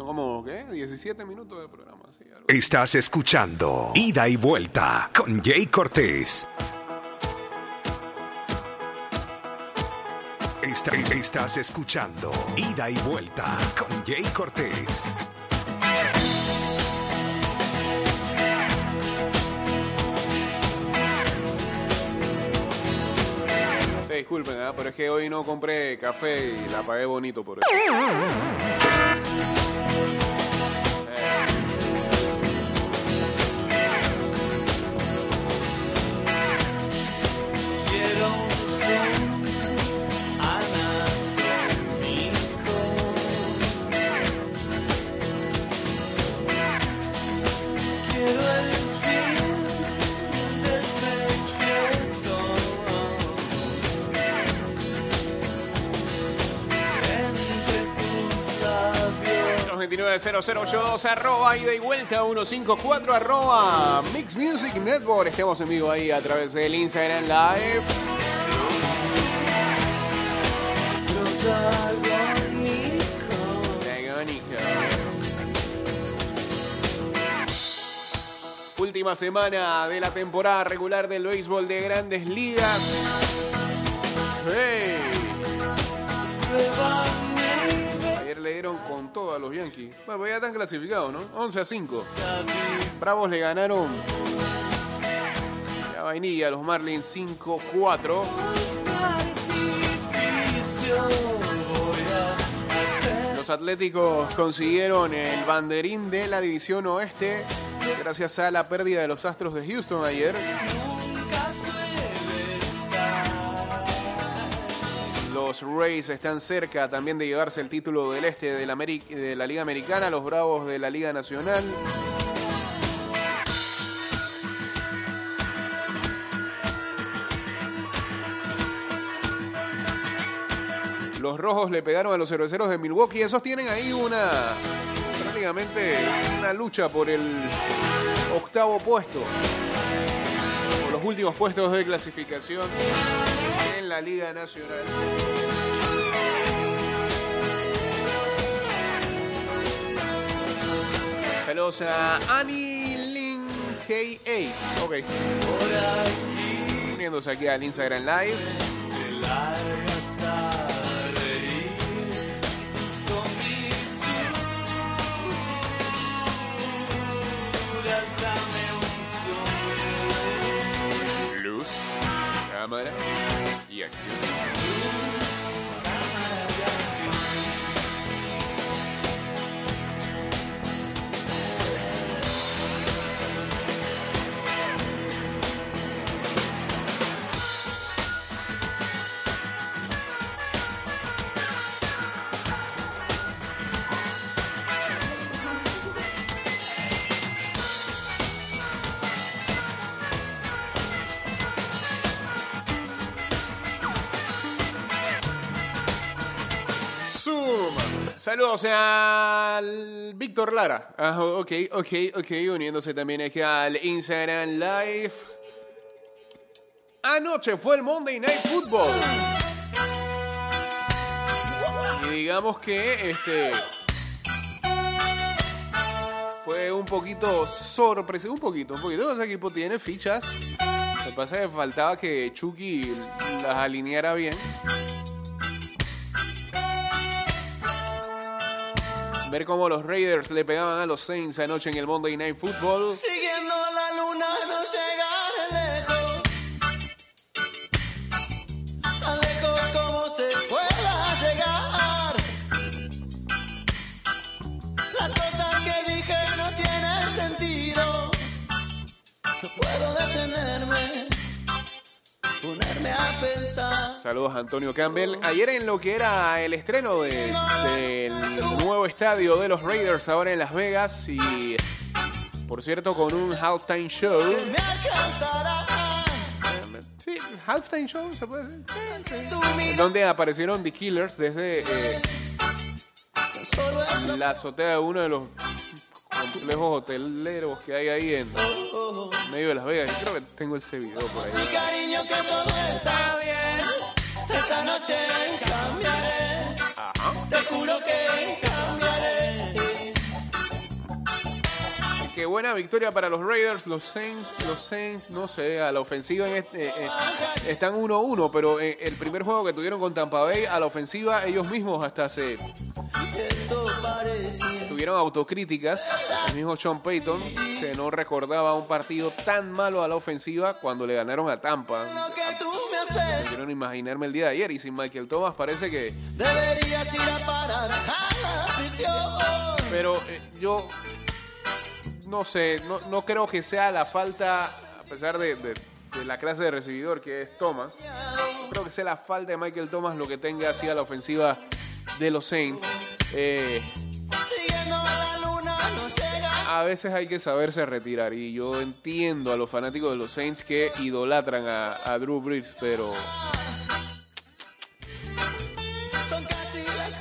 Son como, ¿qué? 17 minutos de programa. Sí, algo. Estás escuchando Ida y Vuelta con Jay Cortés. Esta- estás escuchando Ida y Vuelta con Jay Cortés. Eh, disculpen, ¿ah? pero es que hoy no compré café y la pagué bonito por eso. 0082 arroba ida y vuelta 154 arroba Mix Music Network. Estamos en vivo ahí a través del Instagram Live. Última semana de la temporada regular del béisbol de grandes ligas. Hey. Dieron con todo a los Yankees. Bueno, ya están clasificados, ¿no? 11 a 5. Bravos le ganaron la vainilla a los Marlins 5-4. Los Atléticos consiguieron el banderín de la división oeste gracias a la pérdida de los Astros de Houston ayer. Los Rays están cerca también de llevarse el título del este de la, Liga Americana, los Bravos de la Liga Nacional. Los rojos le pegaron a los cerveceros de Milwaukee. Esos tienen ahí una prácticamente una lucha por el octavo puesto. Por los últimos puestos de clasificación en la Liga Nacional. Saludos a Annie KA. Ok. Uniéndose aquí al Instagram Live. Luz, cámara y acción. Saludos al Víctor Lara. Ah, ok, ok, ok. Uniéndose también aquí al Instagram Live. Anoche fue el Monday Night Football. Y digamos que este fue un poquito sorpresivo, un poquito, un poquito. Ese equipo tiene fichas. Lo que pasa es que faltaba que Chucky las alineara bien. Ver cómo los Raiders le pegaban a los Saints anoche en el Monday Night Football. Siguiendo la luna no llegaré Saludos a Antonio Campbell. Ayer en lo que era el estreno de- del nuevo estadio de los Raiders ahora en Las Vegas y por cierto con un halftime show. Sí, halftime show se puede decir. Donde aparecieron The Killers desde eh, la azotea de uno de los complejos hoteleros que hay ahí en medio de Las Vegas. Yo creo que tengo ese video por ahí. Que. Esta noche cambiaré. Te juro que cambiaré. buena victoria para los Raiders. Los Saints, los Saints, no sé, a la ofensiva en este- eh, eh, están 1-1, pero en el primer juego que tuvieron con Tampa Bay, a la ofensiva ellos mismos hasta se tuvieron autocríticas. El mismo Sean Payton se no recordaba un partido tan malo a la ofensiva cuando le ganaron a Tampa. Me haces. Pudieron imaginarme el día de ayer y sin Michael Thomas parece que... Deberías ir a parar a la prisión. Pero eh, yo no sé, no, no creo que sea la falta, a pesar de, de- de la clase de recibidor que es Thomas, no creo que sea la falta de Michael Thomas lo que tenga así a la ofensiva de los Saints. Eh, a veces hay que saberse retirar y yo entiendo a los fanáticos de los Saints que idolatran a, Drew Brees, pero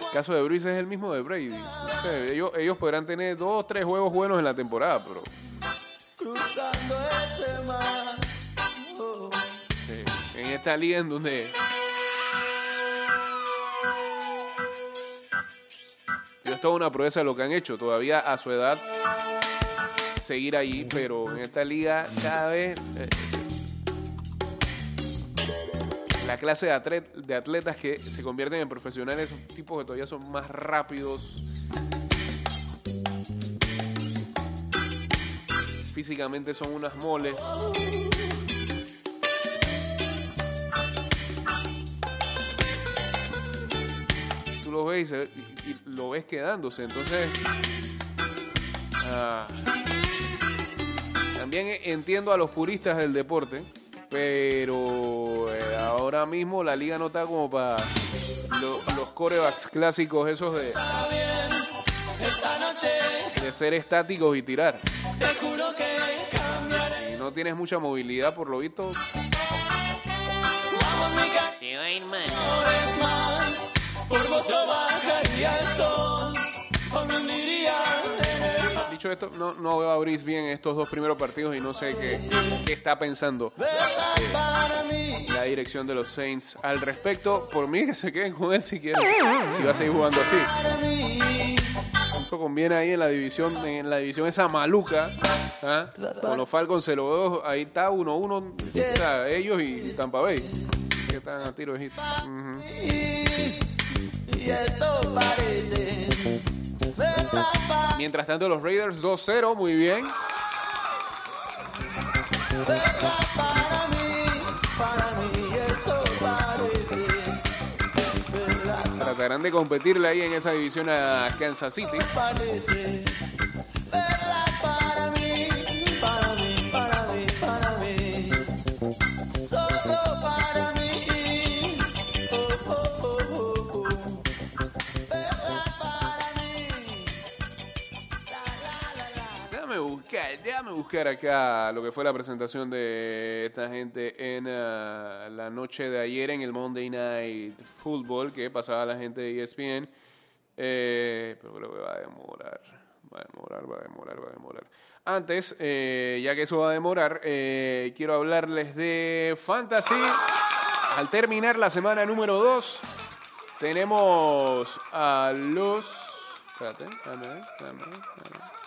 el caso de Brees es el mismo de Brady. Ellos, podrán tener dos o tres juegos buenos en la temporada, pero en esta liga en donde es una proeza lo que han hecho. Todavía a su edad seguir allí, pero en esta liga cada vez eh, la clase de, atlet- de atletas que se convierten en profesionales son tipos que todavía son más rápidos. Físicamente son unas moles. tú lo ves y, se- y- y lo ves quedándose. Entonces, ah, también entiendo a los puristas del deporte, pero eh, ahora mismo la liga no está como para lo- los corebacks clásicos esos de, ser estáticos y tirar. Y no tienes mucha movilidad por lo visto. Dicho esto, no, no veo a Brice bien en estos dos primeros partidos y no sé qué, qué está pensando la dirección de los Saints al respecto. Por mí que se queden con él si quieren, si va a seguir jugando así. Esto conviene ahí en la división, en la división esa maluca. ¿ah? Con los Falcons 0-2, ahí está 1-1, o sea, ellos y Tampa Bay. Que están a tiro de hit. Ujú. Y Mientras tanto, los Raiders 2-0, muy bien. Tratarán de competirle ahí en esa división a Kansas City. Buscar, acá lo que fue la presentación de esta gente en ah, la noche de ayer en el Monday Night Football que pasaba la gente de ESPN. Eh, pero creo que va a demorar, va a demorar, va a demorar, va a demorar. Antes, eh, ya que eso va a demorar, eh, quiero hablarles de Fantasy. Al terminar la semana número 2, tenemos a los... Espérate, déjame ver, déjame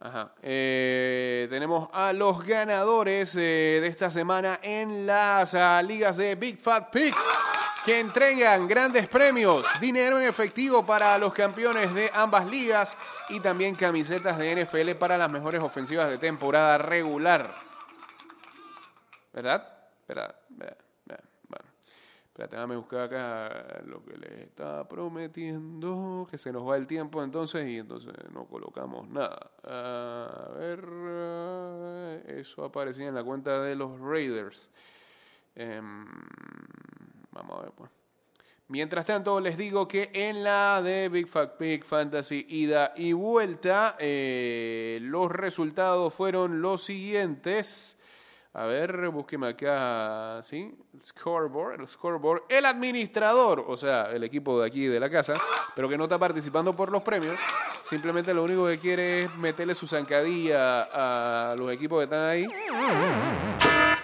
Ajá. Eh, tenemos a los ganadores eh, de esta semana en las ah, ligas de Big Fat Picks que entregan grandes premios, dinero en efectivo para los campeones de ambas ligas y también camisetas de NFL para las mejores ofensivas de temporada regular. ¿Verdad? Bueno. Espérate, déjame buscar acá lo que les estaba prometiendo, que se nos va el tiempo entonces y entonces no colocamos nada. A ver, eh, eso aparecía en la cuenta de los Raiders. Em, vamos a ver, pues. Mientras tanto, les digo que en la de Big Fat Pig Fantasy ida y vuelta, eh, los resultados fueron los siguientes. A ver, búsqueme acá, ¿sí? Scoreboard, el scoreboard. El administrador, o sea, el equipo de aquí de la casa, pero que no está participando por los premios. Simplemente lo único que quiere es meterle su zancadilla a los equipos que están ahí.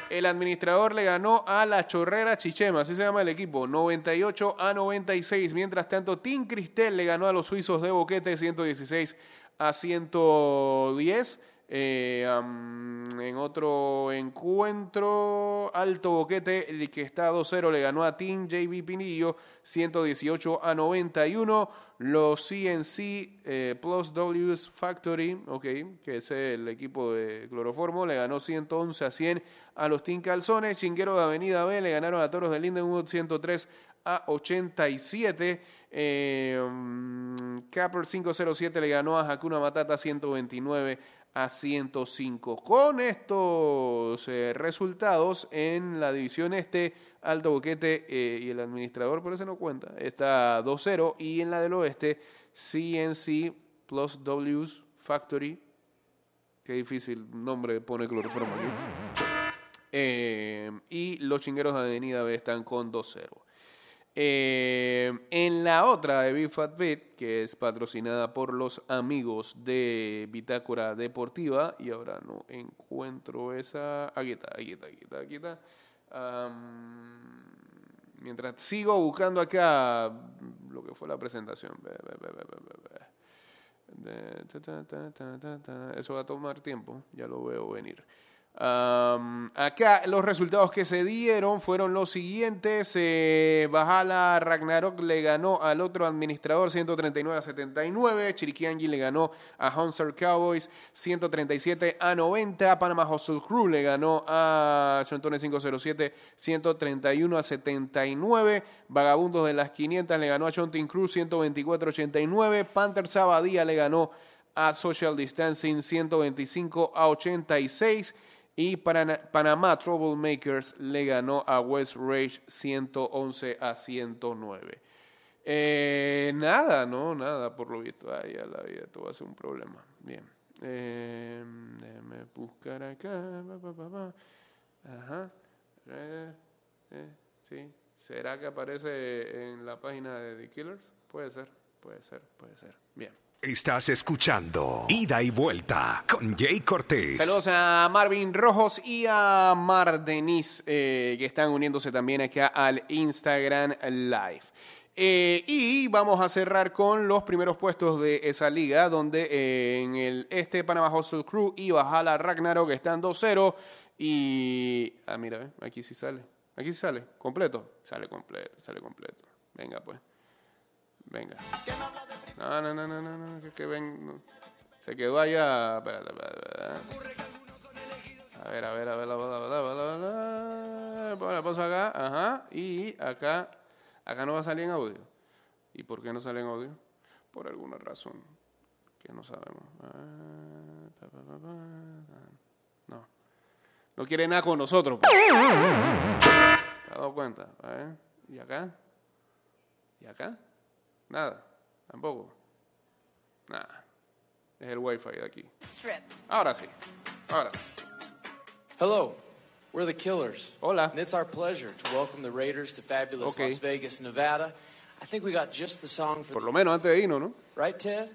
El administrador le ganó a la Chorrera Chichema, así se llama el equipo, 98 a 96. Mientras tanto, Team Cristel le ganó a los suizos de Boquete 116 a 110. Eh, um, en otro encuentro, Alto Boquete, el que está 2-0, le ganó a Team JB Pinillo 118 a 91. Los CNC eh, Plus W's Factory, okay, que es el equipo de cloroformo, le ganó 111 a 100 a los Team Calzones. Chinguero de Avenida B le ganaron a Toros de Lindenwood 103 a 87. Eh, um, Capper 507 le ganó a Hakuna Matata 129 a 105. Con estos eh, resultados en la división este, Alto Boquete eh, y el administrador, por eso no cuenta, está 2-0. Y en la del oeste, CNC Plus W's Factory. Qué difícil nombre pone cloroformo aquí. Eh, y los chingueros de Avenida B están con 2-0. Eh, en la otra de Big Fat Beat, que es patrocinada por los amigos de Bitácora Deportiva, y ahora no encuentro esa. Aquí está, aquí está, aquí está, aquí está. Am, mientras sigo buscando acá lo que fue la presentación. Eso va a tomar tiempo, ya lo veo venir. Acá los resultados que se dieron fueron los siguientes. Eh, Bajala Ragnarok le ganó al otro administrador 139 a 79. Chiriquiangui le ganó a Hunter Cowboys 137 a 90. Panama Hustle Crew le ganó a Chontones 507 131 a 79. Vagabundos de las 500 le ganó a Chontin Cruz 124 a 89. Panther Sabadía le ganó a Social Distancing 125 a 86 y Panamá Troublemakers le ganó a West Rage 111 a 109. Eh, nada, no, nada, por lo visto. Ay, ya la vida, esto va a ser un problema. Bien. Eh, déjame buscar acá. Ajá. Eh, eh, sí. ¿Será que aparece en la página de The Killers? Puede ser, puede ser, puede ser. Bien. Estás escuchando Ida y Vuelta con Jay Cortés. Saludos a Marvin Rojos y a Mar Denis, eh, que están uniéndose también acá al Instagram Live. Eh, y vamos a cerrar con los primeros puestos de esa liga, donde eh, en el este Panama Hustle Crew y Bajala Ragnarok están 2-0. Y. Ah, mira, aquí sí sale. Aquí sí sale. ¿Completo? Sale completo, sale completo. Venga, pues. Venga. No, no, no, no, no, no, que, que ven. Se quedó allá. A ver, a ver, a ver, a ver, a ver, a ver, a ver, paso acá, ajá, y acá, acá no va a salir en audio. ¿Y por qué no sale en audio? Por alguna razón que no sabemos. Ah. No, no quiere nada con nosotros. pues. ¿Te has dado cuenta? ¿y acá? ¿Y acá? Nada, tampoco. Nada. Es el wifi de aquí. Strip. Ahora sí, ahora sí. Hello, we're the Killers. Hola. And it's our pleasure to welcome the Raiders to fabulous Okay. Las Vegas, Nevada. I think we got just the song for Por lo menos antes de irnos, ¿no? right, Ted?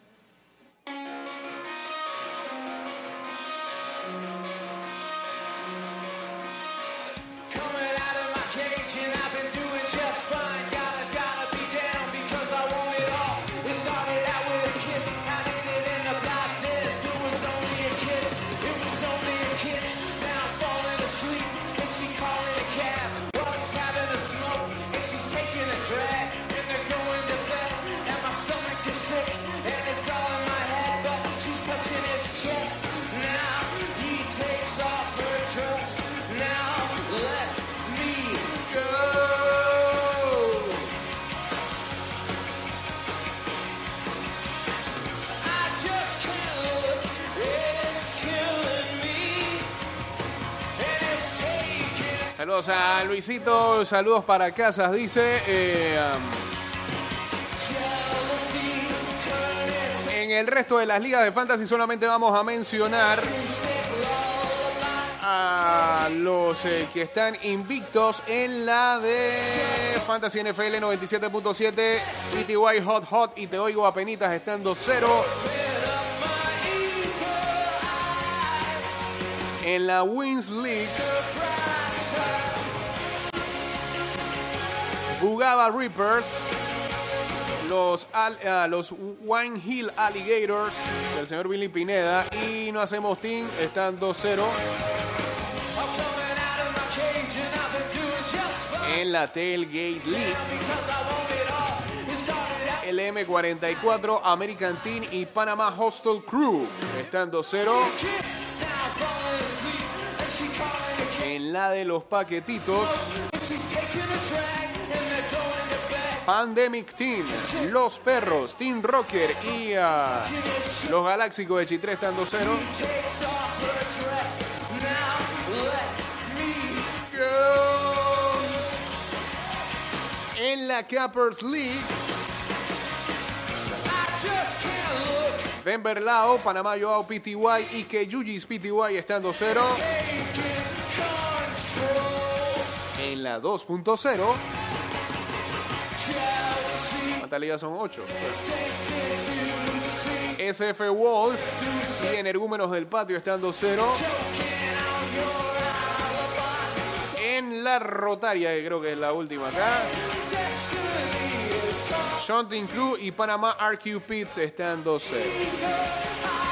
Saludos a Luisito, saludos para Casas, dice. eh, um, en el resto de las ligas de fantasy solamente vamos a mencionar a los eh, que están invictos en la de Fantasy NFL 97.7, PTY Hot Hot y te oigo a penitas estando cero. En la Wins League Bugaba Reapers. Los, ah, los Wine Hill Alligators del señor Billy Pineda. Y no hacemos team. Están 2-0 I'm coming out of my cage and I've been doing just fine. en la Tailgate League. El M44, American Team y Panama Hostel Crew. Están 2-0 en la de los paquetitos. Pandemic Team, Los Perros, Team Rocker y ah, los Galáxicos de Chitré están 2-0. Takes off her dress. Now let me En la Cappers League, Denver Lao, Panamá Joao PTY y que Yujis PTY están 2-0. Taking control. En la 2.0, Jealousy ¿cuántas ligas son 8? takes it to see. SF Wolf y Energúmenos del Patio están 2-0. Choking on your alibi. En la Rotaria, que creo que es la última acá. Shunting Crew y Panamá RQ Pits están 2-0.